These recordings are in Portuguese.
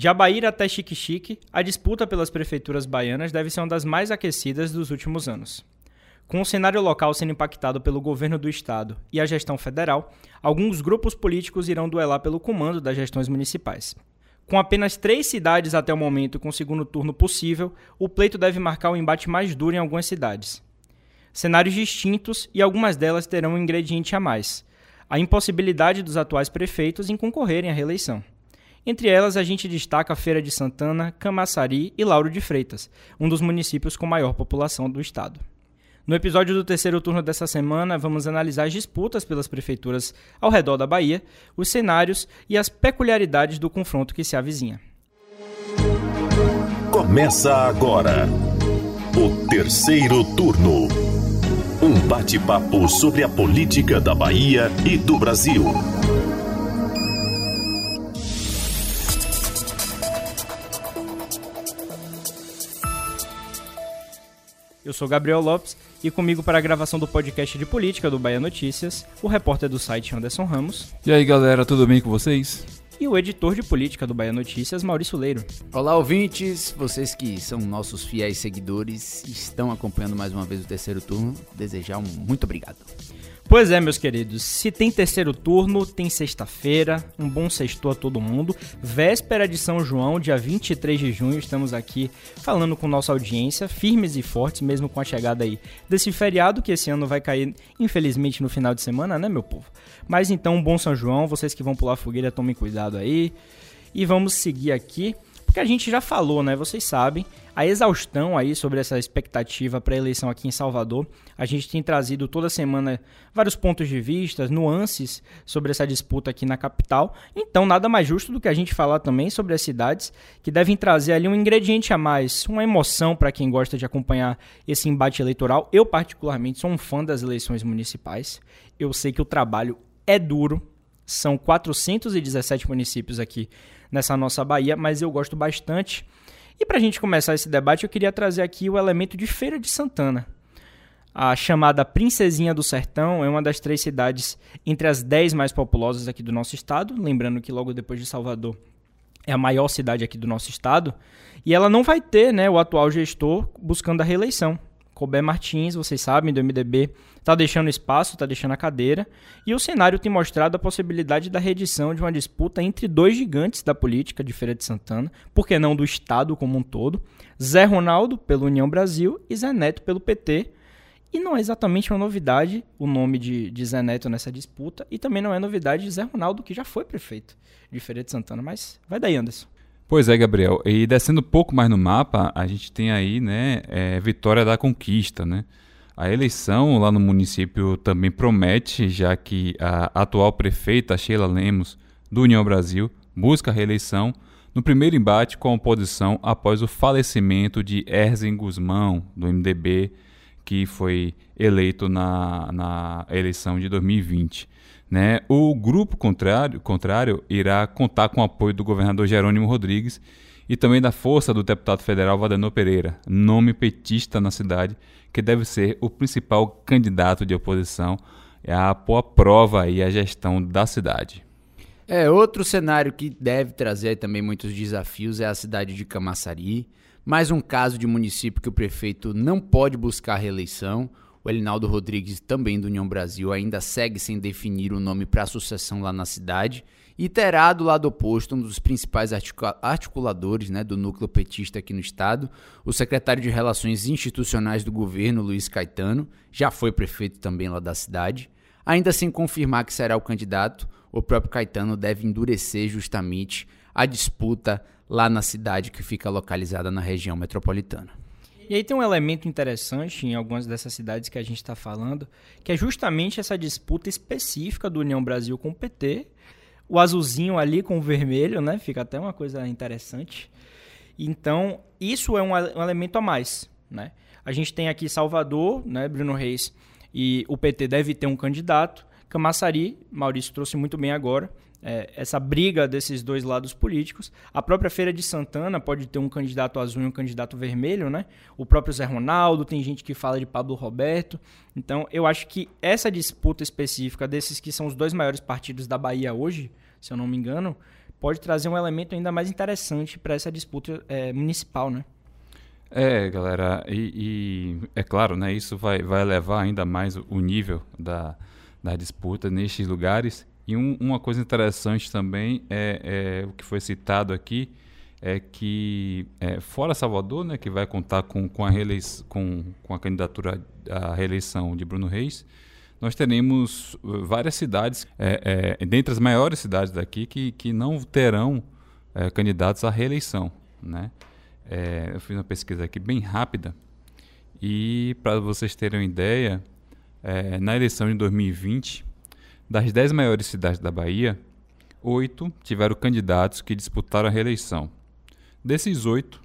De Abaíra até Chique-Chique, a disputa pelas prefeituras baianas deve ser uma das mais aquecidas dos últimos anos. Com o cenário local sendo impactado pelo governo do estado e a gestão federal, alguns grupos políticos irão duelar pelo comando das gestões municipais. Com apenas três cidades até o momento com segundo turno possível, o pleito deve marcar o um embate mais duro em algumas cidades. Cenários distintos e algumas delas terão um ingrediente a mais: a impossibilidade dos atuais prefeitos em concorrerem à reeleição. Entre elas, a gente destaca Feira de Santana, Camaçari e Lauro de Freitas, um dos municípios com maior população do estado. No episódio do terceiro turno dessa semana, vamos analisar as disputas pelas prefeituras ao redor da Bahia, os cenários e as peculiaridades do confronto que se avizinha. Começa agora o terceiro turno. Um bate-papo sobre a política da Bahia e do Brasil. Eu sou Gabriel Lopes e comigo para a gravação do podcast de política do Bahia Notícias, o repórter do site Anderson Ramos. E aí galera, tudo bem com vocês? E o editor de política do Bahia Notícias, Maurício Leiro. Olá, ouvintes, vocês que são nossos fiéis seguidores e estão acompanhando mais uma vez o terceiro turno, desejar um muito obrigado. Pois é, meus queridos, se tem terceiro turno, tem sexta-feira, um bom sexto a todo mundo, véspera de São João, dia 23 de junho, estamos aqui falando com nossa audiência, firmes e fortes, mesmo com a chegada aí desse feriado, que esse ano vai cair, infelizmente, no final de semana, né, meu povo? Mas então, um bom São João, vocês que vão pular fogueira, tomem cuidado aí, e vamos seguir aqui, porque a gente já falou, né, vocês sabem, a exaustão aí sobre essa expectativa para a eleição aqui em Salvador. A gente tem trazido toda semana vários pontos de vista, nuances sobre essa disputa aqui na capital. Então, nada mais justo do que a gente falar também sobre as cidades que devem trazer ali um ingrediente a mais, uma emoção para quem gosta de acompanhar esse embate eleitoral. Eu, particularmente, sou um fã das eleições municipais. Eu sei que o trabalho é duro. São 417 municípios aqui nessa nossa Bahia, mas eu gosto bastante e para a gente começar esse debate, eu queria trazer aqui o elemento de Feira de Santana. A chamada Princesinha do Sertão é uma das três cidades entre as dez mais populosas aqui do nosso estado. Lembrando que logo depois de Salvador é a maior cidade aqui do nosso estado. E ela não vai ter né, o atual gestor buscando a reeleição. Colbert Martins, vocês sabem, do MDB, está deixando espaço, está deixando a cadeira, e o cenário tem mostrado a possibilidade da reedição de uma disputa entre dois gigantes da política de Feira de Santana, por que não do Estado como um todo, Zé Ronaldo pelo União Brasil e Zé Neto pelo PT. E não é exatamente uma novidade o nome de, de Zé Neto nessa disputa, e também não é novidade de Zé Ronaldo, que já foi prefeito de Feira de Santana, mas vai daí, Anderson. Pois é, Gabriel. E descendo um pouco mais no mapa, a gente tem aí, né, é, Vitória da Conquista, né? A eleição lá no município também promete, já que a atual prefeita Sheila Lemos, do União Brasil, busca a reeleição no primeiro embate com a oposição após o falecimento de Erzen Guzmão, do MDB, que foi eleito na, na eleição de 2020. Né? O grupo contrário, contrário irá contar com o apoio do governador Jerônimo Rodrigues e também da força do deputado federal Vadenor Pereira, nome petista na cidade, que deve ser o principal candidato de oposição a pôr à prova aí a gestão da cidade. É, outro cenário que deve trazer também muitos desafios é a cidade de Camaçari, mais um caso de município que o prefeito não pode buscar reeleição, o Elinaldo Rodrigues, também do União Brasil, ainda segue sem definir o nome para a sucessão lá na cidade e terá do lado oposto um dos principais articuladores né, do núcleo petista aqui no estado, o secretário de Relações Institucionais do governo, Luiz Caetano, já foi prefeito também lá da cidade. Ainda sem confirmar que será o candidato, o próprio Caetano deve endurecer justamente a disputa lá na cidade que fica localizada na região metropolitana. E aí tem um elemento interessante em algumas dessas cidades que a gente está falando, que é justamente essa disputa específica do União Brasil com o PT, o azulzinho ali com o vermelho, né? Fica até uma coisa interessante. Então, isso é um, um elemento a mais, né? A gente tem aqui Salvador, né, Bruno Reis, e o PT deve ter um candidato. Camaçari, Maurício trouxe muito bem agora, é, essa briga desses dois lados políticos. A própria Feira de Santana pode ter um candidato azul e um candidato vermelho, né? O próprio Zé Ronaldo, tem gente que fala de Pablo Roberto. Então, eu acho que essa disputa específica desses que são os dois maiores partidos da Bahia hoje, se eu não me engano, pode trazer um elemento ainda mais interessante para essa disputa é, municipal, né? É, galera, e, e, é claro, né, isso vai, vai elevar ainda mais o nível da, da disputa nestes lugares. E um, uma coisa interessante também é, é, o que foi citado aqui, é que é, fora Salvador, né, que vai contar com, com, a reeleição, com, com a candidatura à reeleição de Bruno Reis, nós teremos uh, várias cidades, é, é, dentre as maiores cidades daqui, que, que não terão é, candidatos à reeleição. Né? Eu fiz uma pesquisa aqui bem rápida e para vocês terem uma ideia, na eleição de 2020, das 10 maiores cidades da Bahia, oito tiveram candidatos que disputaram a reeleição. Desses oito,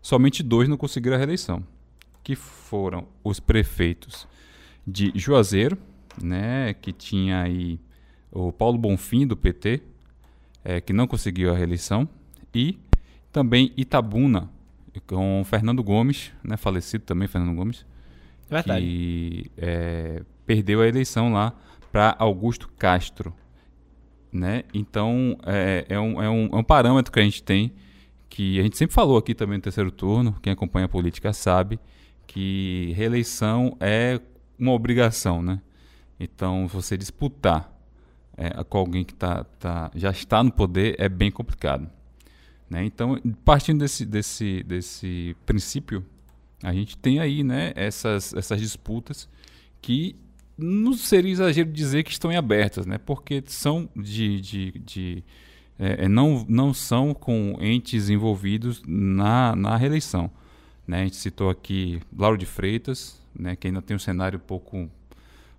somente dois não conseguiram a reeleição, que foram os prefeitos de Juazeiro, né, que tinha aí o Paulo Bonfim do PT, é, que não conseguiu a reeleição, e também Itabuna, com Fernando Gomes, né, falecido também Fernando Gomes, Verdade. que é, perdeu a eleição lá para Augusto Castro. Né? Então é, é, um, é, um, é um parâmetro que a gente tem, que a gente sempre falou aqui também no terceiro turno, quem acompanha a política sabe, que reeleição é uma obrigação. Né? Então, você disputar é, com alguém que tá, tá, já está no poder é bem complicado. Né? Então, partindo desse, desse, desse princípio, a gente tem aí né, essas, essas disputas que não seria exagero dizer que estão em abertas, né? porque são de, de, de é, é, não, não são com entes envolvidos na, na reeleição. Né? A gente citou aqui Lauro de Freitas, né, que ainda tem um cenário um pouco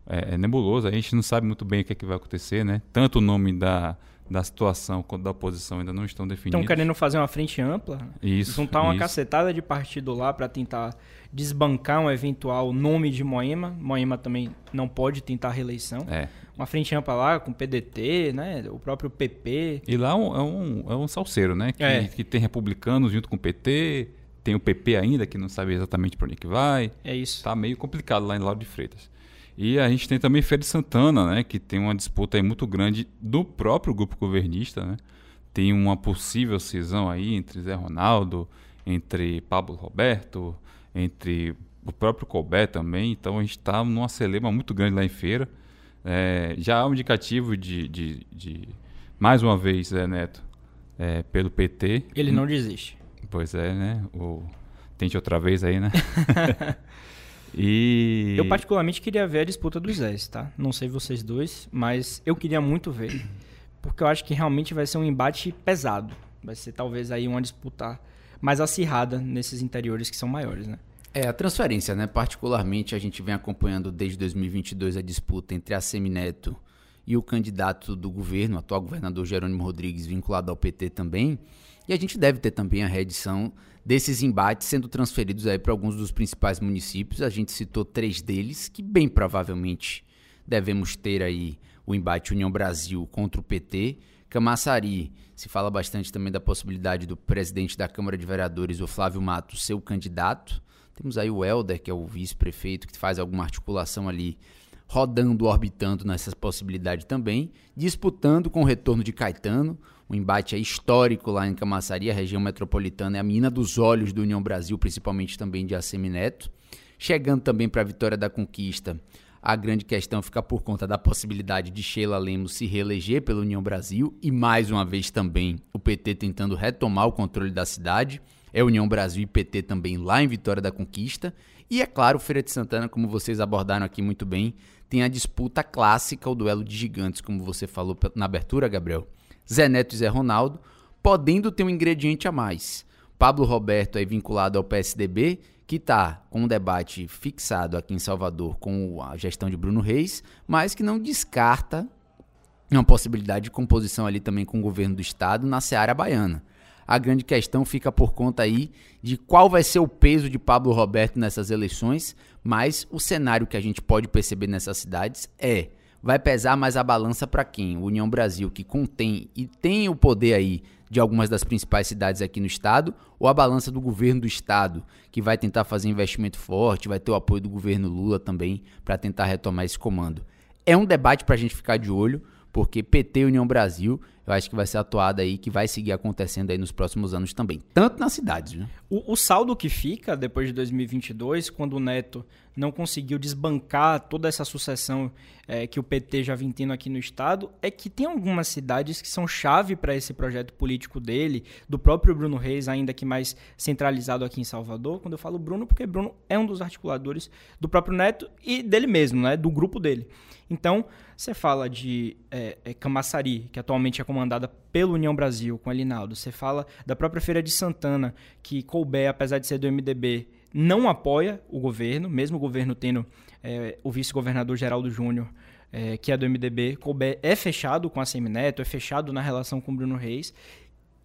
é, nebuloso, a gente não sabe muito bem o que, é que vai acontecer, né? tanto o nome da, da situação quanto da oposição ainda não estão definidos. Estão querendo fazer uma frente ampla, isso, juntar uma isso. cacetada de partido lá para tentar desbancar um eventual nome de Moema. Moema também não pode tentar reeleição. É. Uma frente ampla lá com PDT, né? O próprio PP. E lá é um, é um, é um salseiro, né? Que, É. que tem republicanos junto com o PT, tem o PP ainda, que não sabe exatamente para onde que vai. É isso. Tá meio complicado lá em Lauro de Freitas. E a gente tem também Feira de Santana, né, que tem uma disputa aí muito grande do próprio grupo governista, né? Tem uma possível cisão aí entre Zé Ronaldo, entre Pablo Roberto, entre o próprio Colbert também. Então a gente está numa celema muito grande lá em Feira. É, já há um indicativo de, de, de- mais uma vez, Zé Neto, é, pelo PT. Ele não desiste. Pois é, né? O... Tente outra vez aí, né? e... Eu particularmente queria ver a disputa dos Zés, tá? Não sei vocês dois, mas eu queria muito ver. Porque eu acho que realmente vai ser um embate pesado. Vai ser talvez aí uma disputa mais acirrada nesses interiores que são maiores, né? É, a transferência, né? Particularmente, a gente vem acompanhando desde 2022 a disputa entre a Semineto e o candidato do governo, atual governador Jerônimo Rodrigues, vinculado ao PT também. E a gente deve ter também a reedição desses embates sendo transferidos aí para alguns dos principais municípios. A gente citou três deles, que bem provavelmente devemos ter aí o embate União Brasil contra o PT. Camaçari, se fala bastante também da possibilidade do presidente da Câmara de Vereadores, o Flávio Matos, ser o candidato. Temos aí o Helder, que é o vice-prefeito, que faz alguma articulação ali, rodando, orbitando nessas possibilidades também, disputando com o retorno de Caetano, um embate histórico lá em Camaçari, a região metropolitana, é a mina dos olhos do União Brasil, principalmente também de Assemineto. Chegando também para a vitória da conquista, a grande questão fica por conta da possibilidade de Sheila Lemos se reeleger pela União Brasil e mais uma vez também o PT tentando retomar o controle da cidade. É União Brasil e PT também lá em Vitória da Conquista. E é claro, Feira de Santana, como vocês abordaram aqui muito bem, tem a disputa clássica, o duelo de gigantes, como você falou na abertura, Gabriel. Zé Neto e Zé Ronaldo, podendo ter um ingrediente a mais. Pablo Roberto é vinculado ao PSDB, que está com um debate fixado aqui em Salvador com a gestão de Bruno Reis, mas que não descarta uma possibilidade de composição ali também com o governo do estado na seara baiana. A grande questão fica por conta aí de qual vai ser o peso de Pablo Roberto nessas eleições, mas o cenário que a gente pode perceber nessas cidades é vai pesar mais a balança para quem? União Brasil, que contém e tem o poder aí de algumas das principais cidades aqui no estado, ou a balança do governo do estado, que vai tentar fazer investimento forte, vai ter o apoio do governo Lula também para tentar retomar esse comando. É um debate para a gente ficar de olho, porque PT União Brasil eu acho que vai ser atuada aí, que vai seguir acontecendo aí nos próximos anos também, tanto nas cidades. Viu? O, o saldo que fica depois de 2022, quando o Neto não conseguiu desbancar toda essa sucessão é, que o PT já vem tendo aqui no estado, é que tem algumas cidades que são chave para esse projeto político dele, do próprio Bruno Reis, ainda que mais centralizado aqui em Salvador. Quando eu falo Bruno, porque Bruno é um dos articuladores do próprio Neto e dele mesmo, né, do grupo dele. Então, você fala de é, é, Camaçari, que atualmente é comandada pelo União Brasil, com Elinaldo. Você fala da própria Feira de Santana, que Colbert, apesar de ser do MDB, não apoia o governo, mesmo o governo tendo é, o vice-governador Geraldo Júnior, é, que é do MDB. Colbert é fechado com a Semineto, é fechado na relação com Bruno Reis.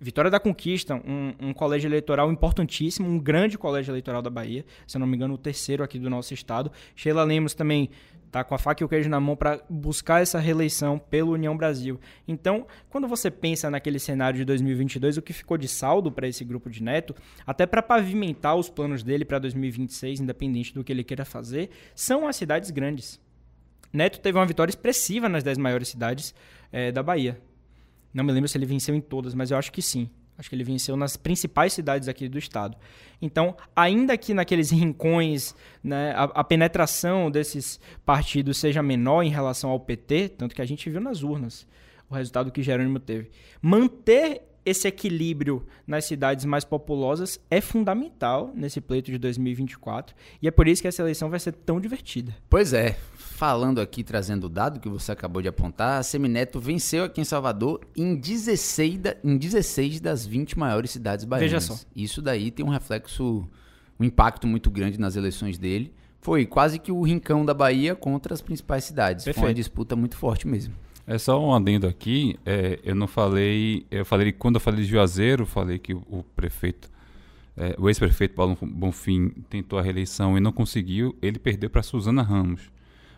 Vitória da Conquista, um, um, colégio eleitoral importantíssimo, um grande colégio eleitoral da Bahia, se não me engano, o terceiro aqui do nosso estado. Sheila Lemos também tá com a faca e o queijo na mão para buscar essa reeleição pelo União Brasil. Então, quando você pensa naquele cenário de 2022, o que ficou de saldo para esse grupo de Neto, até para pavimentar os planos dele para 2026, independente do que ele queira fazer, são as cidades grandes. Neto teve uma vitória expressiva nas 10 maiores cidades é, da Bahia. Não me lembro se ele venceu em todas, mas eu acho que sim. Acho que ele venceu nas principais cidades aqui do estado. Então, ainda que naqueles rincões né, a, a, penetração desses partidos seja menor em relação ao PT, tanto que a gente viu nas urnas o resultado que Jerônimo teve, manter esse equilíbrio nas cidades mais populosas é fundamental nesse pleito de 2024 e é por isso que essa eleição vai ser tão divertida. Pois é, falando aqui, trazendo o dado que você acabou de apontar, a Semineto venceu aqui em Salvador em 16, da, em 16 das 20 maiores cidades baianas. Veja só. Isso daí tem um reflexo, um impacto muito grande nas eleições dele. Foi quase que o rincão da Bahia contra as principais cidades. Perfeito. Foi uma disputa muito forte mesmo. É só um adendo aqui, é, eu não falei, eu falei, quando eu falei de Juazeiro, falei que o, o prefeito, é, o ex-prefeito Paulo Bonfim tentou a reeleição e não conseguiu, ele perdeu para Suzana Ramos,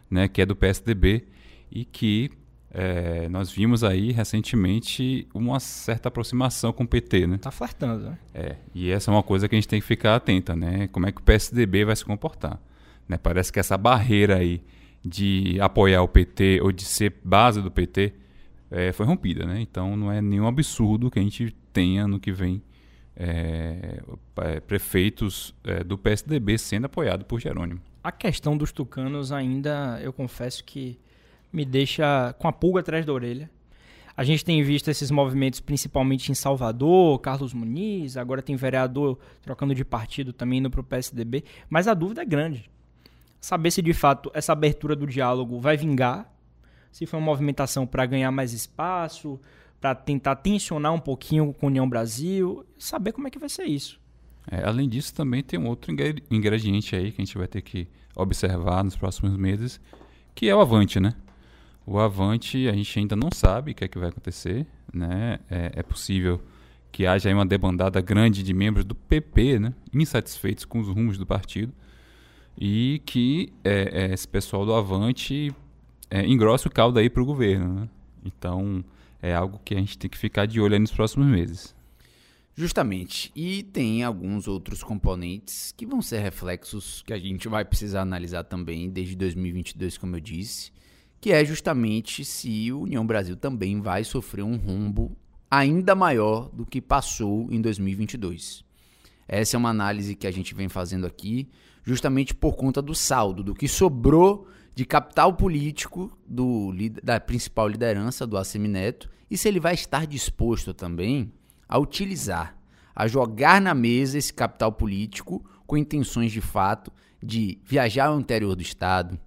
né, que é do PSDB e que é, nós vimos aí recentemente uma certa aproximação com o PT, né? Tá flertando, né? É, e essa é uma coisa que a gente tem que ficar atenta, né? Como é que o PSDB vai se comportar, né? Parece que essa barreira aí de apoiar o PT ou de ser base do PT é, foi rompida, né? Então não é nenhum absurdo que a gente tenha no que vem é, é prefeitos é, do PSDB sendo apoiado por Jerônimo. A questão dos tucanos ainda, eu confesso que me deixa com a pulga atrás da orelha. A gente tem visto esses movimentos principalmente em Salvador, Carlos Muniz, agora tem vereador trocando de partido também indo para o PSDB, mas a dúvida é grande saber se de fato essa abertura do diálogo vai vingar, se foi uma movimentação para ganhar mais espaço, para tentar tensionar um pouquinho com a União Brasil, saber como é que vai ser isso. É, além disso, também tem um outro ingrediente aí que a gente vai ter que observar nos próximos meses, que é o Avante, né? O Avante, a gente ainda não sabe o que é que vai acontecer, né? É, é possível que haja uma debandada grande de membros do PP, né? Insatisfeitos com os rumos do partido e que é, é, esse pessoal do Avante é, engrossa o caldo aí para o governo. Né? Então, é algo que a gente tem que ficar de olho nos próximos meses. Justamente. E tem alguns outros componentes que vão ser reflexos que a gente vai precisar analisar também desde 2022, como eu disse, que é justamente se o União Brasil também vai sofrer um rombo ainda maior do que passou em 2022. Essa é uma análise que a gente vem fazendo aqui justamente por conta do saldo, do que sobrou de capital político do, da principal liderança do Assemineto e se ele vai estar disposto também a utilizar, a jogar na mesa esse capital político com intenções de fato de viajar ao interior do estado,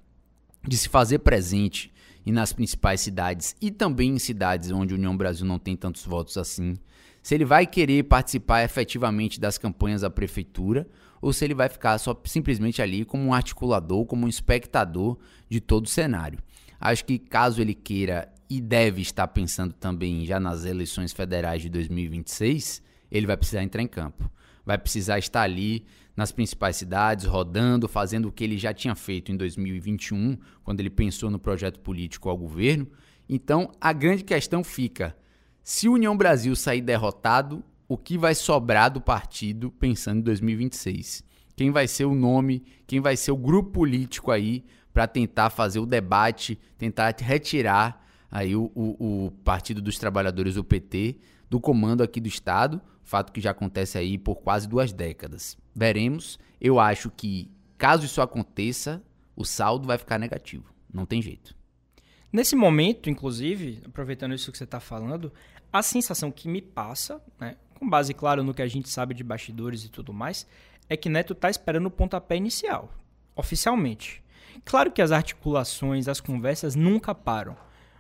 de se fazer presente e nas principais cidades e também em cidades onde a União Brasil não tem tantos votos assim. Se ele vai querer participar efetivamente das campanhas da prefeitura ou se ele vai ficar só simplesmente ali como um articulador, como um espectador de todo o cenário. Acho que caso ele queira e deve estar pensando também já nas eleições federais de 2026, ele vai precisar entrar em campo. Vai precisar estar ali nas principais cidades, rodando, fazendo o que ele já tinha feito em 2021, quando ele pensou no projeto político ao governo. Então, a grande questão fica: se o União Brasil sair derrotado, o que vai sobrar do partido pensando em 2026. Quem vai ser o nome, quem vai ser o grupo político aí para tentar fazer o debate, tentar retirar aí o, o, o Partido dos Trabalhadores, o PT, do comando aqui do Estado, fato que já acontece aí por quase duas décadas. Veremos. Eu acho que, caso isso aconteça, o saldo vai ficar negativo. Não tem jeito. Nesse momento, inclusive, aproveitando isso que você está falando, a sensação que me passa, né, com base, claro, no que a gente sabe de bastidores e tudo mais, é que Neto está esperando o pontapé inicial, oficialmente. Claro que as articulações, as conversas nunca param.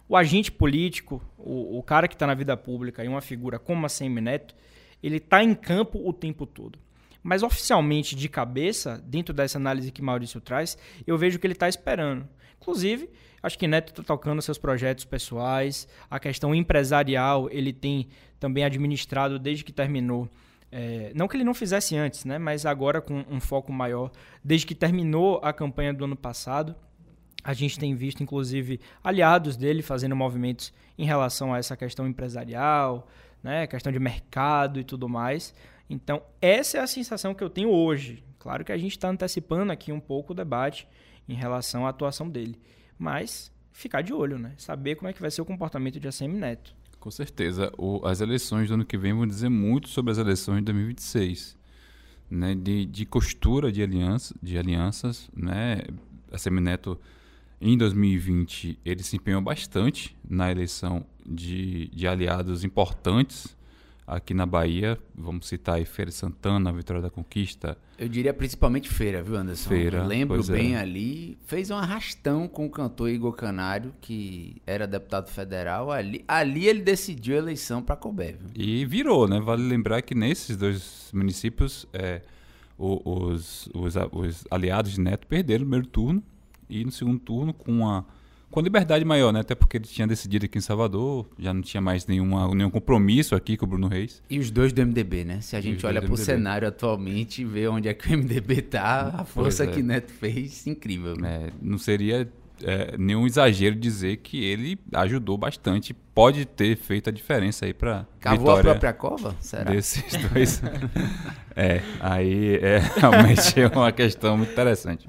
O agente político, o, o cara que está na vida pública e uma figura como a Semi Neto, ele está em campo o tempo todo. Mas oficialmente, de cabeça, dentro dessa análise que Maurício traz, eu vejo que ele está esperando. Inclusive, acho que Neto está tocando seus projetos pessoais, a questão empresarial ele tem também administrado desde que terminou é, não que ele não fizesse antes, né? Mas agora com um foco maior. Desde que terminou a campanha do ano passado, a gente tem visto, inclusive, aliados dele fazendo movimentos em relação a essa questão empresarial, né? Questão de mercado e tudo mais. Então, essa é a sensação que eu tenho hoje. Claro que a gente está antecipando aqui um pouco o debate em relação à atuação dele. Mas ficar de olho, né? Saber como é que vai ser o comportamento de ACM Neto. Com certeza. O, as eleições do ano que vem vão dizer muito sobre as eleições de 2026. Né? De, de costura de, aliança, de alianças. Né? A Semineto, em 2020, ele se empenhou bastante na eleição de, de aliados importantes aqui na Bahia. Vamos citar aí Feira Santana, Vitória da Conquista. Eu diria principalmente Feira, viu, Anderson? Feira. Eu lembro pois bem é. ali. Fez um arrastão com o cantor Igor Canário, que era deputado federal. Ali, ali ele decidiu a eleição para Colbé, viu? E virou, né? Vale lembrar que nesses dois municípios, é, os, os, a- os aliados de Neto perderam no primeiro turno e no segundo turno com uma com liberdade maior, né? Até porque ele tinha decidido aqui em Salvador, já não tinha mais nenhuma, nenhum compromisso aqui com o Bruno Reis. E os dois do MDB, né? Se a gente olha pro cenário atualmente e vê onde é que o MDB tá, a força é. que Neto fez, incrível. né? É, não seria é, nenhum exagero dizer que ele ajudou bastante, pode ter feito a diferença aí para Cavou a própria cova? Será? desses dois. é, aí é realmente é uma questão muito interessante.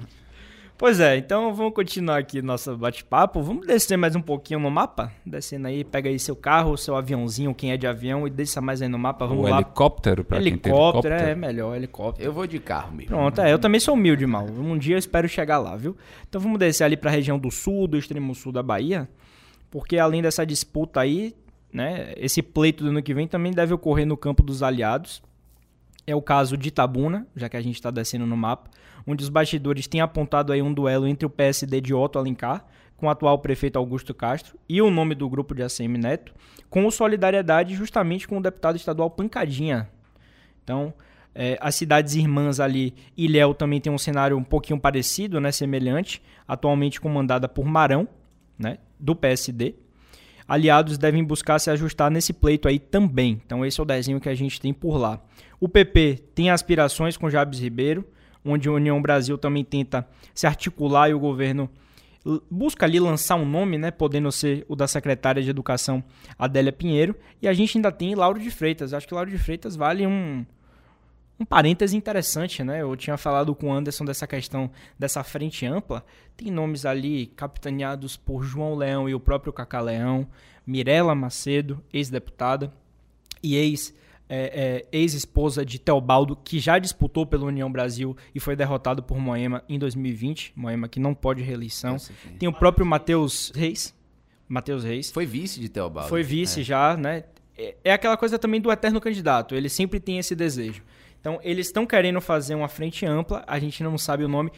Pois é, então vamos continuar aqui nosso bate-papo. Vamos descer mais um pouquinho no mapa? Descendo aí, pega aí seu carro, seu aviãozinho, quem é de avião, e desça mais aí no mapa. Vamos o lá. helicóptero, para quem tem Helicóptero, helicóptero. é melhor, helicóptero. Eu vou de carro mesmo. Pronto, é, eu também sou humilde, mal. Um dia eu espero chegar lá, viu? Então vamos descer ali para a região do sul, do extremo sul da Bahia, porque além dessa disputa aí, né, esse pleito do ano que vem também deve ocorrer no campo dos aliados. É o caso de Itabuna, já que a gente está descendo no mapa, onde os bastidores têm apontado aí um duelo entre o PSD de Otto Alencar com o atual prefeito Augusto Castro e o nome do grupo de ACM Neto, com solidariedade justamente com o deputado estadual Pancadinha, então, é, as cidades irmãs ali, Ilhéu também tem um cenário um pouquinho parecido, né, semelhante, atualmente comandada por Marão, né, do PSD. Aliados devem buscar se ajustar nesse pleito aí também. Então, esse é o desenho que a gente tem por lá. O PP tem aspirações com Jabes Ribeiro, onde a União Brasil também tenta se articular e o governo busca ali lançar um nome, né, podendo ser o da secretária de Educação Adélia Pinheiro, e a gente ainda tem Lauro de Freitas. Acho que Lauro de Freitas vale um um parêntese interessante, né? Eu tinha falado com o Anderson dessa questão dessa frente ampla. Tem nomes ali capitaneados por João Leão e o próprio Cacá Leão, Mirela Macedo, ex-deputada, e ex é, é, ex-esposa de Teobaldo, que já disputou pela União Brasil e foi derrotado por Moema em 2020. Moema que não pode reeleição. É. Tem o próprio Matheus Reis. Matheus Reis. Foi vice de Teobaldo. Foi vice já, né? É, é aquela coisa também do eterno candidato. Ele sempre tem esse desejo. Então, eles estão querendo fazer uma frente ampla. A gente não sabe o nome.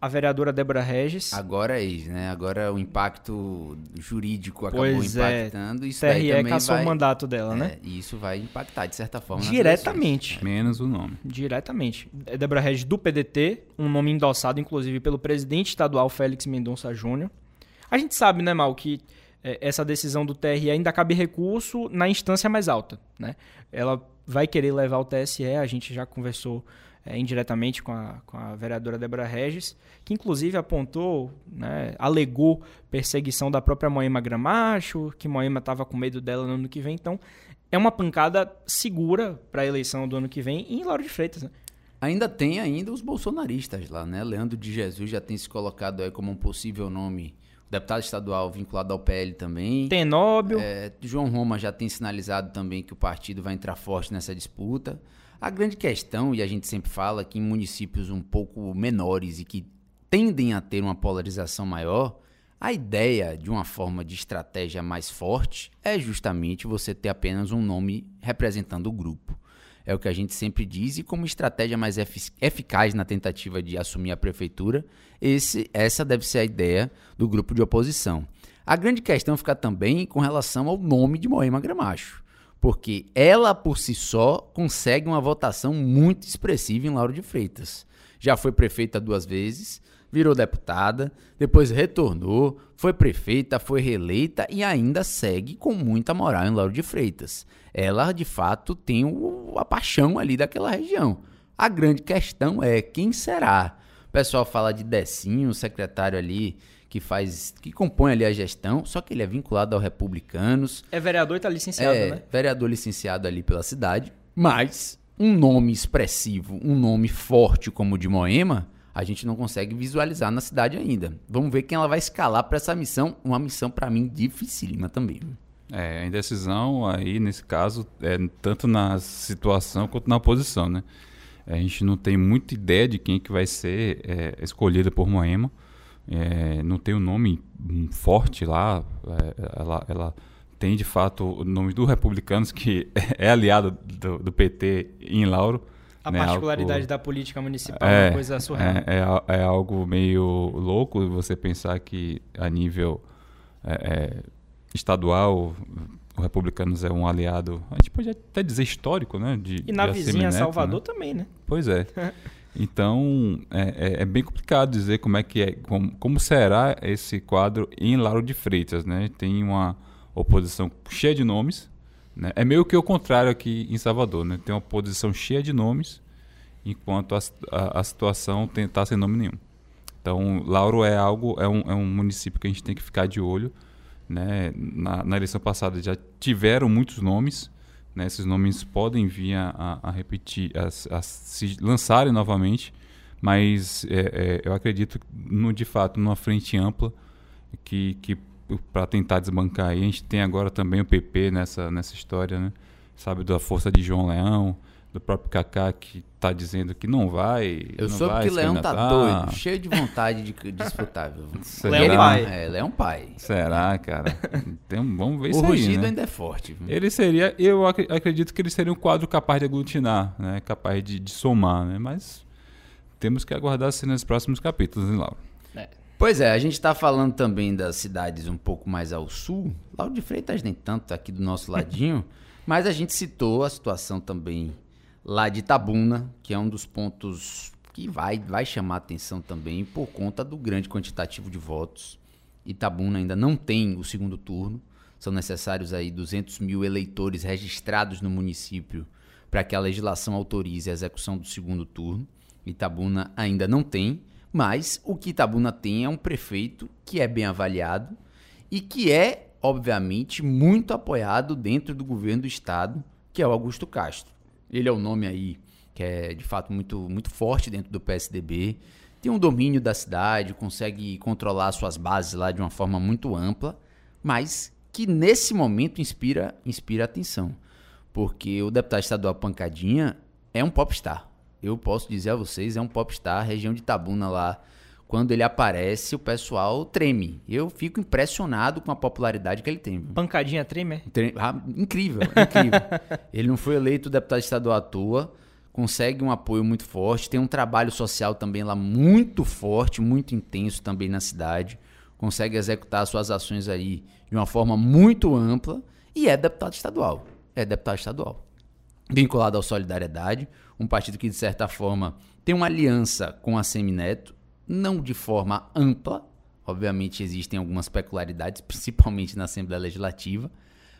A vereadora Débora Regis. Agora é isso, né? Agora o impacto jurídico acabou Pois é, impactando. Isso daí TRE também caçou vai, o mandato dela, né? É, e isso vai impactar, de certa forma, Diretamente. Menos o nome. Diretamente. É Débora Regis do PDT, um nome endossado, inclusive, pelo presidente estadual Félix Mendonça Júnior. A gente sabe, né, Mal, que é, essa decisão do TRE ainda cabe recurso na instância mais alta, né? Ela vai querer levar o TSE, a gente já conversou é, indiretamente com a, com a vereadora Débora Regis, que inclusive apontou, né, alegou perseguição da própria Moema Gramacho, que Moema estava com medo dela no ano que vem, então é uma pancada segura para a eleição do ano que vem em Lauro de Freitas, né? Ainda tem ainda os bolsonaristas lá, né? Leandro de Jesus já tem se colocado aí como um possível nome deputado estadual vinculado ao PL também. Tenóbio. É, João Roma já tem sinalizado também que o partido vai entrar forte nessa disputa. A grande questão, e a gente sempre fala que em municípios um pouco menores e que tendem a ter uma polarização maior, a ideia de uma forma de estratégia mais forte é justamente você ter apenas um nome representando o grupo. É o que a gente sempre diz, e como estratégia mais eficaz na tentativa de assumir a prefeitura, esse, essa deve ser a ideia do grupo de oposição. A grande questão fica também com relação ao nome de Moema Gramacho, porque ela por si só consegue uma votação muito expressiva em Lauro de Freitas. Já foi prefeita duas vezes, virou deputada, depois retornou, foi prefeita, foi reeleita e ainda segue com muita moral em Lauro de Freitas. Ela, de fato, tem o, a paixão ali daquela região. A grande questão é quem será. O pessoal fala de Decinho, o secretário ali que faz, que compõe ali a gestão, só que ele é vinculado ao Republicanos. É vereador e tá licenciado, é, né? Vereador licenciado ali pela cidade, mas um nome expressivo, um nome forte como o de Moema, a gente não consegue visualizar na cidade ainda. Vamos ver quem ela vai escalar para essa missão, uma missão para mim dificílima também. É, a indecisão aí, nesse caso, é tanto na situação quanto na posição, né? A gente não tem muita ideia de quem que vai ser é, escolhida por Moema. É, não tem um nome forte lá. É, ela, ela, tem, de fato, o nome do Republicanos, que é aliado do, do PT em Lauro. A né, particularidade algo, da política municipal é, uma coisa surreal. É, é, é, algo meio louco você pensar que a nível é, é, estadual o Republicanos é um aliado, a gente pode até dizer histórico, né? De, e na de vizinha Salvador né? também, né? Pois é. Então, é, é, é, bem complicado dizer como é que é, como, como será esse quadro em Lauro de Freitas, né? Tem uma oposição cheia de nomes, né? É meio que o contrário aqui em Salvador, né? Tem uma oposição cheia de nomes, enquanto a, a, a situação está sem nome nenhum. Então, Lauro é algo, é um, é um município que a gente tem que ficar de olho, né? Na, na eleição passada já tiveram muitos nomes, né? Esses nomes podem vir a, a repetir, a, se lançarem novamente, mas é, é, eu acredito no, de fato numa frente ampla que, que para tentar desbancar aí. A gente tem agora também o PP nessa, nessa história, né? Sabe, da força de João Leão, do próprio Kaká que está dizendo que não vai. Eu não soube vai que Leão tá doido, cheio de vontade de disputar. Leão pai. É, Leão pai. Será, cara? Tem, vamos ver o isso aí. O rugido né? ainda é forte. Viu? Ele seria, eu acredito que ele seria um quadro capaz de aglutinar, né? Capaz de, de somar, né? Mas temos que aguardar assim nos próximos capítulos, hein, Laura? Pois é, a gente está falando também das cidades um pouco mais ao sul. Lauro de Freitas nem tanto, tá aqui do nosso ladinho. mas a gente citou a situação também lá de Itabuna, que é um dos pontos que vai, vai chamar atenção também por conta do grande quantitativo de votos. Itabuna ainda não tem o segundo turno, são necessários aí 200 mil eleitores registrados no município para que a legislação autorize a execução do segundo turno. Itabuna ainda não tem, mas o que Itabuna tem é um prefeito que é bem avaliado e que é, obviamente, muito apoiado dentro do governo do estado, que é o Augusto Castro. Ele é um nome aí que é de fato muito, muito forte dentro do PSDB. Tem um domínio da cidade, consegue controlar suas bases lá de uma forma muito ampla, mas que nesse momento inspira, inspira atenção. Porque o deputado estadual Pancadinha é um popstar. Eu posso dizer a vocês, é um popstar, região de Tabuna lá quando ele aparece, o pessoal treme. Eu fico impressionado com a popularidade que ele tem. Pancadinha treme? É? Ah, incrível, incrível. ele não foi eleito deputado estadual à toa, consegue um apoio muito forte, tem um trabalho social também lá muito forte, muito intenso também na cidade, consegue executar suas ações aí de uma forma muito ampla e é deputado estadual. É deputado estadual. Vinculado ao Solidariedade, um partido que de certa forma tem uma aliança com a Semineto, não de forma ampla, obviamente existem algumas peculiaridades, principalmente na Assembleia Legislativa,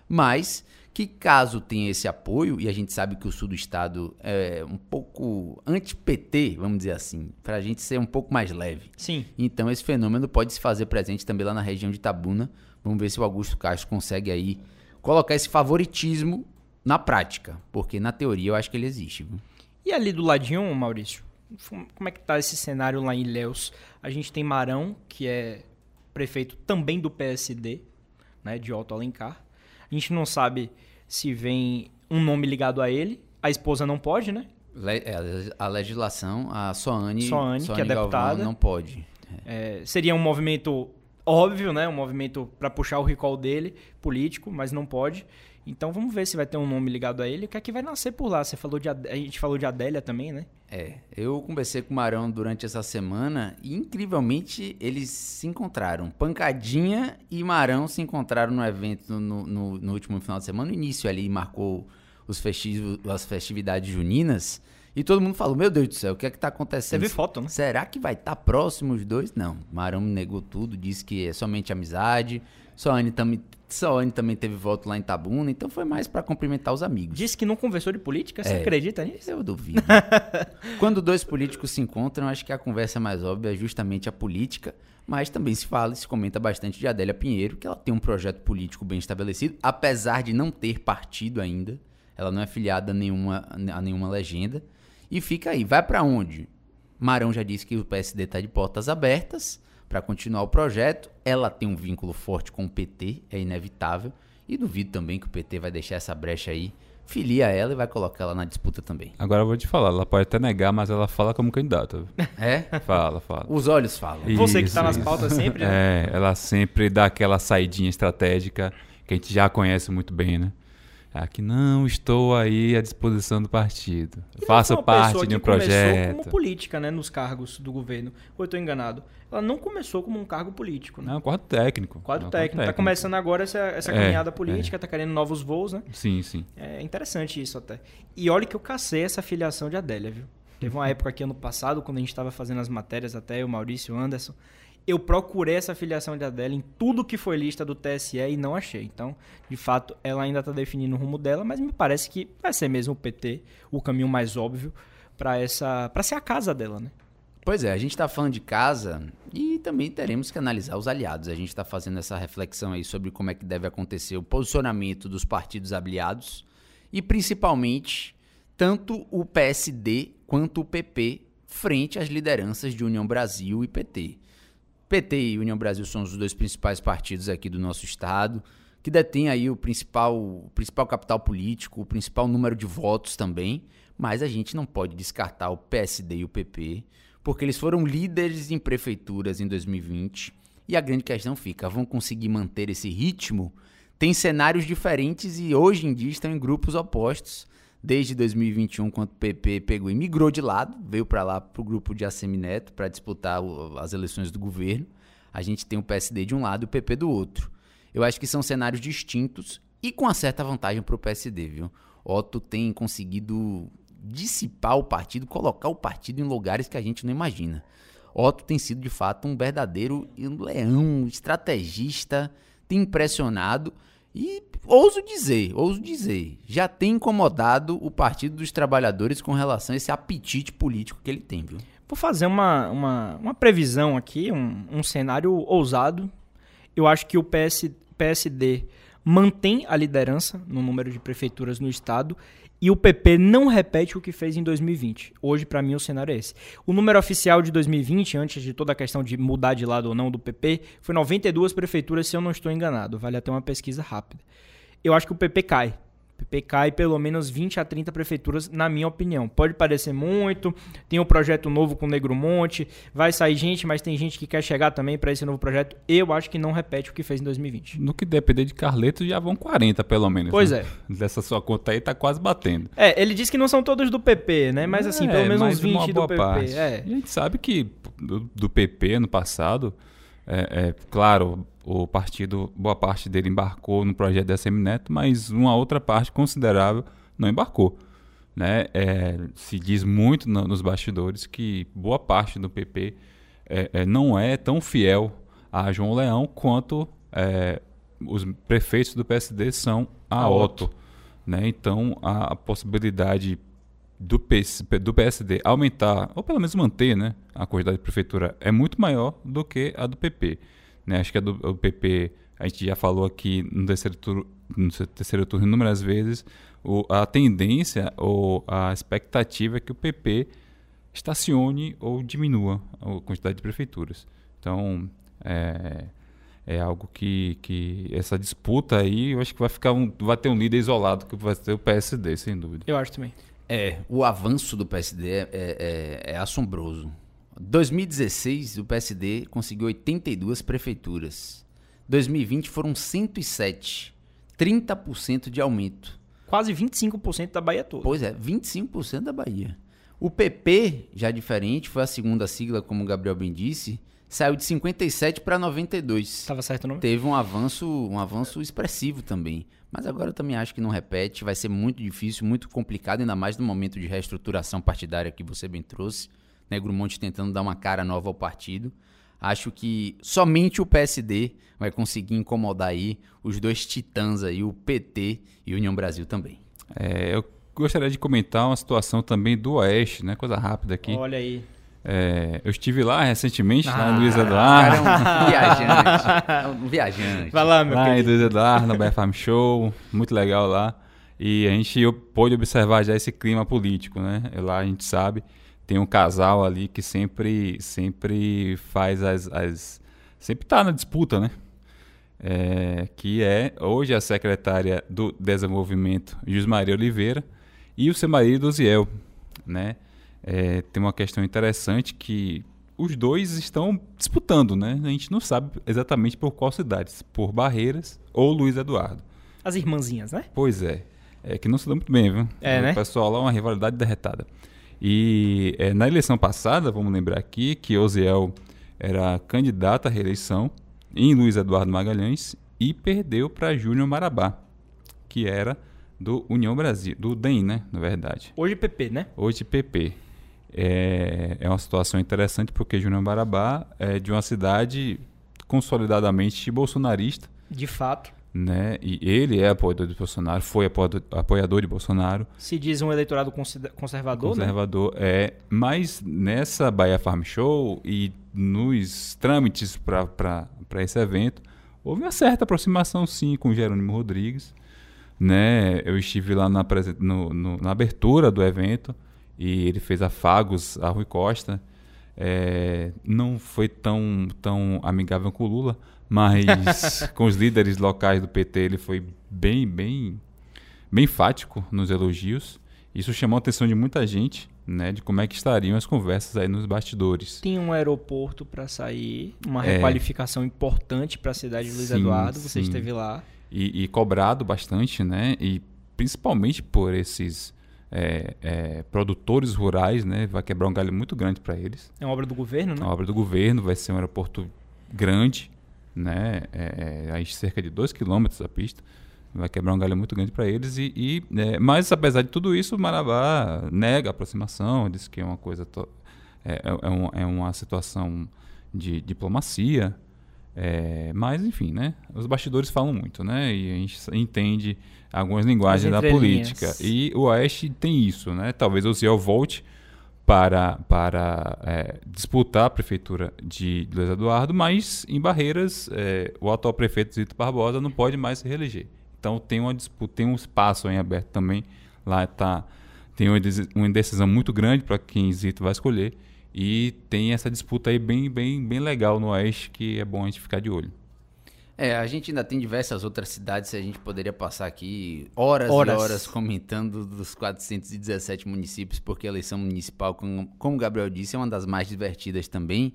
mas que caso tenha esse apoio, e a gente sabe que o sul do estado é um pouco anti-PT, vamos dizer assim, para a gente ser um pouco mais leve. Sim. Então esse fenômeno pode se fazer presente também lá na região de Tabuna. Vamos ver se o Augusto Castro consegue aí colocar esse favoritismo na prática, porque na teoria eu acho que ele existe. Viu? E ali do ladinho, Maurício? como é que tá esse cenário lá em Ilhéus? A gente tem Marão, que é prefeito também do PSD, né, de Otto Alencar. A gente não sabe se vem um nome ligado a ele. A esposa não pode, né? Le- é, a legislação, a Soane, Soane, que é Galvão, deputada. não pode. É, seria um movimento óbvio, né? Um movimento para puxar o recall dele, político, mas não pode. Então vamos ver se vai ter um nome ligado a ele. O que é que vai nascer por lá? Você falou de a gente falou de Adélia também, né? É, eu conversei com o Marão durante essa semana e incrivelmente eles se encontraram. Pancadinha e Marão se encontraram no evento no, no- no último final de semana. No início ali marcou os festivos, as festividades juninas e todo mundo falou: Meu Deus do céu, o que é que tá acontecendo? Teve foto, né? Será que vai estar próximo os dois? Não. Marão negou tudo, disse que é somente amizade. Soane também, Soane também teve voto lá em Tabuna, então foi mais pra cumprimentar os amigos. Disse que não conversou de política. Você É. acredita nisso? Eu duvido. Quando dois políticos se encontram, acho que a conversa mais óbvia é justamente a política, mas também se fala e se comenta bastante de Adélia Pinheiro, que ela tem um projeto político bem estabelecido, apesar de não ter partido ainda. Ela não é filiada a nenhuma, a nenhuma legenda. E fica aí. Vai pra onde? Marão já disse que o PSD está de portas abertas para continuar o projeto. Ela tem um vínculo forte com o PT, é inevitável. E duvido também que o PT vai deixar essa brecha aí. Filia ela e vai colocar ela na disputa também. Agora eu vou te falar, ela pode até negar, mas ela fala como candidata. É? Fala, fala. Os olhos falam. E- Você que Isso, tá nas isso. pautas sempre, né? É, ela sempre dá aquela saidinha estratégica que a gente já conhece muito bem, né? Aqui não estou aí à disposição do partido. E Faço parte de um que começou projeto. como política, né, nos cargos do governo. Ou eu tô enganado? Ela não começou como um cargo político, né? Não, quadro técnico. Quadro técnico. Tá começando agora essa, essa É, caminhada política, tá querendo novos voos, né? Sim, sim. É interessante isso até. E olha que eu cacei essa filiação de Adélia, viu? Teve uma época aqui ano passado, quando a gente estava fazendo as matérias, até o Maurício Anderson, eu procurei essa filiação de Adélia em tudo que foi lista do TSE e não achei. Então, de fato, ela ainda está definindo o rumo dela, mas me parece que vai ser mesmo o PT o caminho mais óbvio para essa, para ser a casa dela, né? Pois é, a gente está falando de casa e também teremos que analisar os aliados. A gente está fazendo essa reflexão aí sobre como é que deve acontecer o posicionamento dos partidos aliados e principalmente tanto o PSD quanto o PP frente às lideranças de União Brasil e PT. PT e União Brasil são os dois principais partidos aqui do nosso estado, que detêm aí o principal, o principal capital político, o principal número de votos também, mas a gente não pode descartar o PSD e o PP, porque eles foram líderes em prefeituras em 2020, e a grande questão fica, vão conseguir manter esse ritmo? Tem cenários diferentes e hoje em dia estão em grupos opostos. Desde 2021, quando o PP pegou e migrou de lado, veio para lá para o grupo de Assemineto para disputar o- as eleições do governo. A gente tem o PSD de um lado e o PP do outro. Eu acho que são cenários distintos e com uma certa vantagem para o PSD, viu? Otto tem conseguido dissipar o partido, colocar o partido em lugares que a gente não imagina. Otto tem sido de fato um verdadeiro leão, estrategista, tem impressionado e ouso dizer, ouso dizer, já tem incomodado o Partido dos Trabalhadores com relação a esse apetite político que ele tem, viu? Vou fazer uma, uma, uma previsão aqui, um, um cenário ousado. Eu acho que o PS, PSD mantém a liderança no número de prefeituras no estado e o PP não repete o que fez em 2020. Hoje, para mim, o cenário é esse. O número oficial de 2020, antes de toda a questão de mudar de lado ou não do PP, foi 92 prefeituras, se eu não estou enganado. Vale até uma pesquisa rápida. Eu acho que o PP cai. PP cai pelo menos 20 a 30 prefeituras, na minha opinião. Pode parecer muito, tem um projeto novo com o Negro Monte, vai sair gente, mas tem gente que quer chegar também para esse novo projeto. Eu acho que não repete o que fez em 2020. No que depender de Carleto, já vão 40 pelo menos. Pois né? é. Dessa sua conta aí tá quase batendo. É, ele disse que não são todos do PP, né? Mas assim, É, pelo menos uns 20 uma do PP. É. A gente sabe que do, do PP ano passado, é, é, claro, o partido, boa parte dele embarcou no projeto da Semineto, mas uma outra parte considerável não embarcou. Né? É, se diz muito no- nos bastidores que boa parte do PP é, é, não é tão fiel a João Leão quanto é, os prefeitos do PSD são a, A Otto. Otto. Né? Então, a, a possibilidade do, PS, do PSD aumentar, ou pelo menos manter né, a quantidade de prefeitura, é muito maior do que a do PP. Né? Acho que a do, do PP, a gente já falou aqui no terceiro turno, no terceiro turno inúmeras vezes, o, a tendência ou a expectativa é que o PP estacione ou diminua a quantidade de prefeituras. Então, é, é algo que, que essa disputa aí, eu acho que vai ficar um, vai ter um líder isolado que vai ser o PSD, sem dúvida. Eu acho também. É, o avanço do PSD é, é, é assombroso. 2016, o PSD conseguiu 82 prefeituras. 2020 foram 107. 30% de aumento. Quase 25% da Bahia toda. Pois é, 25% da Bahia. O PP, já diferente, foi a segunda sigla, como o Gabriel bem disse, saiu de 57 para 92. Estava certo o nome? Teve um avanço, um avanço expressivo também. Mas agora eu também acho que não repete, vai ser muito difícil, muito complicado, ainda mais no momento de reestruturação partidária que você bem trouxe. Né, Grumonte tentando dar uma cara nova ao partido. Acho que somente o PSD vai conseguir incomodar aí os dois titãs aí, o PT e União Brasil também. É, eu gostaria de comentar uma situação também do Oeste, né? Coisa rápida aqui. Olha aí. É, eu estive lá recentemente, Ah, lá em Luiz Cara, Eduardo. é um viajante. É um viajante. Vai lá, meu Lá em querido. Luiz Eduardo, no BF Farm Show, muito legal lá. E a gente eu- pôde observar já esse clima político, né? Lá a gente sabe, tem um casal ali que sempre, sempre faz as, as sempre tá na disputa, né? É, que é hoje a secretária do Desenvolvimento, Jusmaria Oliveira, e o seu marido, Osiel, né? É, tem uma questão interessante que os dois estão disputando, né? A gente não sabe exatamente por qual cidade, por Barreiras ou Luiz Eduardo. As irmãzinhas, né? Pois é. É que não se dá muito bem, viu? É, o né? pessoal lá é uma rivalidade derretada. E é, na eleição passada, vamos lembrar aqui, que Osiel era candidato à reeleição em Luiz Eduardo Magalhães e perdeu para Júnior Marabá, que era do União Brasil, do DEM, né? Na verdade. Hoje PP, né? Hoje PP. É, é uma situação interessante porque Júnior Marabá é de uma cidade consolidadamente bolsonarista, De fato. Né? E ele é apoiador de Bolsonaro, foi apoiador, de Bolsonaro, Se diz um eleitorado consider- conservador, né? conservador. É, mas nessa Bahia Farm Show e nos trâmites para esse evento, houve uma certa aproximação sim com Jerônimo Rodrigues. Né? Eu estive lá na, no- no- na abertura do evento e ele fez afagos a Rui Costa. É, não foi tão, tão amigável com o Lula, mas com os líderes locais do PT ele foi bem, bem, bem enfático nos elogios. Isso chamou a atenção de muita gente, né, de como é que estariam as conversas aí nos bastidores. Tem um aeroporto para sair, uma É. requalificação importante para a cidade de Luiz Sim, Eduardo. Você sim. esteve lá. E, e cobrado bastante, né, e principalmente por esses é, é, produtores rurais, né, vai quebrar um galho muito grande para eles. É uma obra do governo, né? A obra do governo vai ser um aeroporto grande, né? É, é, aí cerca de 2 quilômetros da pista. Vai quebrar um galho muito grande para eles. E, e, é, mas, apesar de tudo isso, o Marabá nega a aproximação, diz que é uma coisa. to- É, é, é um- é uma situação de diplomacia. é, mas, enfim, né? Os bastidores falam muito, né? E a gente entende algumas linguagens da política. E o Oeste tem isso, né? Talvez o Ciel volte para, para é, disputar a prefeitura de Luiz Eduardo, mas em Barreiras é, o atual prefeito Zito Barbosa não pode mais se reeleger. Então tem uma disputa, tem um espaço em aberto também. Lá tá, tem uma indecisão muito grande para quem Zito vai escolher. E tem essa disputa aí bem, bem, bem legal no Oeste que é bom a gente ficar de olho. É, a gente ainda tem diversas outras cidades, a gente poderia passar aqui horas, Horas. e horas comentando dos 417 municípios, porque a eleição municipal, como, como o Gabriel disse, é uma das mais divertidas também.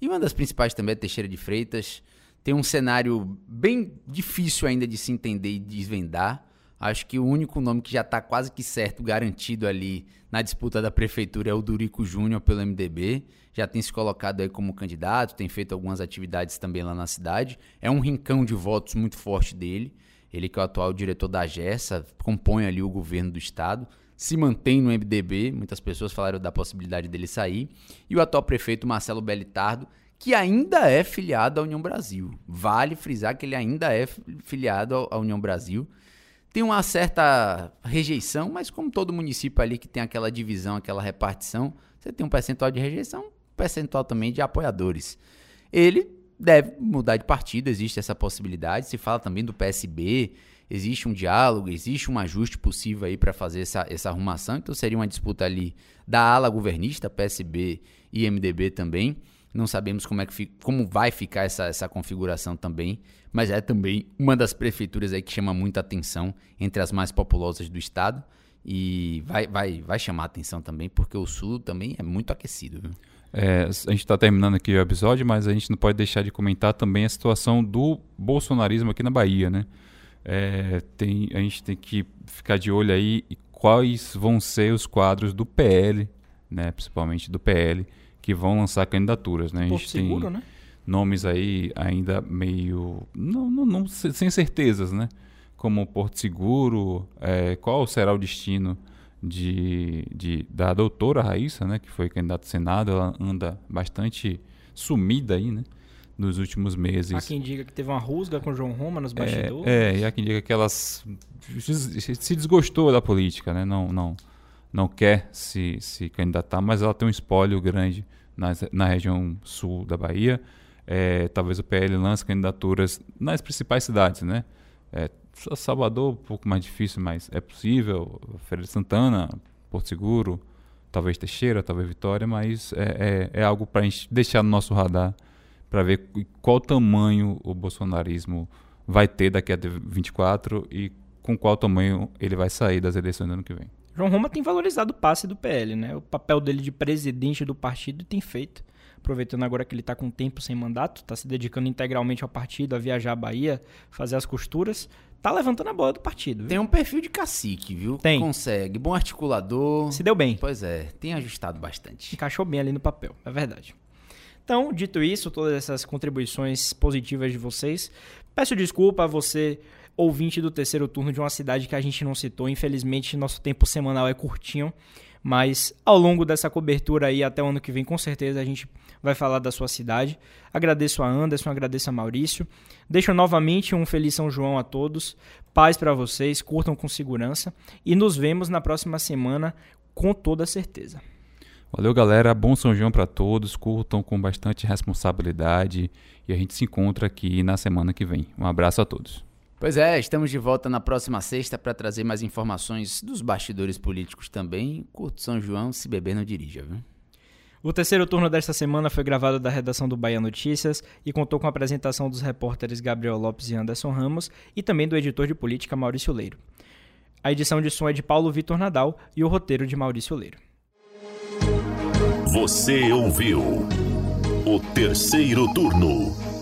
E uma das principais também é Teixeira de Freitas. Tem um cenário bem difícil ainda de se entender e desvendar. Acho que o único nome que já está quase que certo, garantido ali na disputa da prefeitura é o Durico Júnior pelo MDB. Já tem se colocado aí como candidato, tem feito algumas atividades também lá na cidade. É um rincão de votos muito forte dele. Ele que é o atual diretor da GESA, compõe ali o governo do estado, se mantém no MDB, muitas pessoas falaram da possibilidade dele sair. E o atual prefeito Marcelo Belitardo, que ainda é filiado à União Brasil. Vale frisar que ele ainda é filiado à União Brasil. Tem uma certa rejeição, mas como todo município ali que tem aquela divisão, aquela repartição, você tem um percentual de rejeição, percentual também de apoiadores. Ele deve mudar de partido, existe essa possibilidade. Se fala também do PSB, existe um diálogo, existe um ajuste possível aí para fazer essa, essa arrumação. Então seria uma disputa ali da ala governista, PSB e MDB também. Não sabemos como, é que, como vai ficar essa, essa configuração também, mas é também uma das prefeituras aí que chama muita atenção entre as mais populosas do estado e vai, vai, vai chamar atenção também porque o sul também é muito aquecido. Viu? É, a gente está terminando aqui o episódio, mas a gente não pode deixar de comentar também a situação do bolsonarismo aqui na Bahia, né? É, tem, a gente tem que ficar de olho aí quais vão ser os quadros do PL, né? Principalmente do PL, que vão lançar candidaturas, né? A gente seguro, tem né? nomes aí ainda meio não, não, não, sem certezas, né? Como Porto Seguro, é, qual será o destino de, de, da doutora Raíssa, né? Que foi candidata ao Senado, ela anda bastante sumida aí, né? Nos últimos meses. Há quem diga que teve uma rusga com o João Roma nos bastidores. É, é e há quem diga que ela se desgostou da política, né? Não, não, não quer se, se candidatar, mas ela tem um espólio grande na, na região sul da Bahia. É, talvez o PL lance candidaturas nas principais cidades, né? É, Salvador, um pouco mais difícil, mas é possível. Feira de Santana, Porto Seguro, talvez Teixeira, talvez Vitória, mas é, é, é algo para a gente deixar no nosso radar para ver qual tamanho o bolsonarismo vai ter daqui a 24 e com qual tamanho ele vai sair das eleições do ano que vem. João Roma tem valorizado o passe do PL, né? O papel dele de presidente do partido tem feito. Aproveitando agora que ele está com tempo sem mandato, está se dedicando integralmente ao partido, a viajar à Bahia, fazer as costuras, tá levantando a bola do partido. Viu? Tem um perfil de cacique, viu? Tem. Consegue. Bom articulador. Se deu bem. Pois é, tem ajustado bastante. Encaixou bem ali no papel, é verdade. Então, dito isso, todas essas contribuições positivas de vocês, peço desculpa a você ouvinte do terceiro turno de uma cidade que a gente não citou. Infelizmente, nosso tempo semanal é curtinho, mas ao longo dessa cobertura aí, até o ano que vem, com certeza a gente vai falar da sua cidade. Agradeço a Anderson, agradeço a Maurício. Deixo novamente um feliz São João a todos. Paz para vocês, curtam com segurança e nos vemos na próxima semana com toda certeza. Valeu, galera. Bom São João para todos. Curtam com bastante responsabilidade e a gente se encontra aqui na semana que vem. Um abraço a todos. Pois é, estamos de volta na próxima sexta para trazer mais informações dos bastidores políticos também. Curto São João, se beber não dirija, viu? O terceiro turno desta semana foi gravado da redação do Bahia Notícias e contou com a apresentação dos repórteres Gabriel Lopes e Anderson Ramos e também do editor de política Maurício Leiro. A edição de som é de Paulo Vitor Nadal e o roteiro de Maurício Leiro. Você ouviu o terceiro turno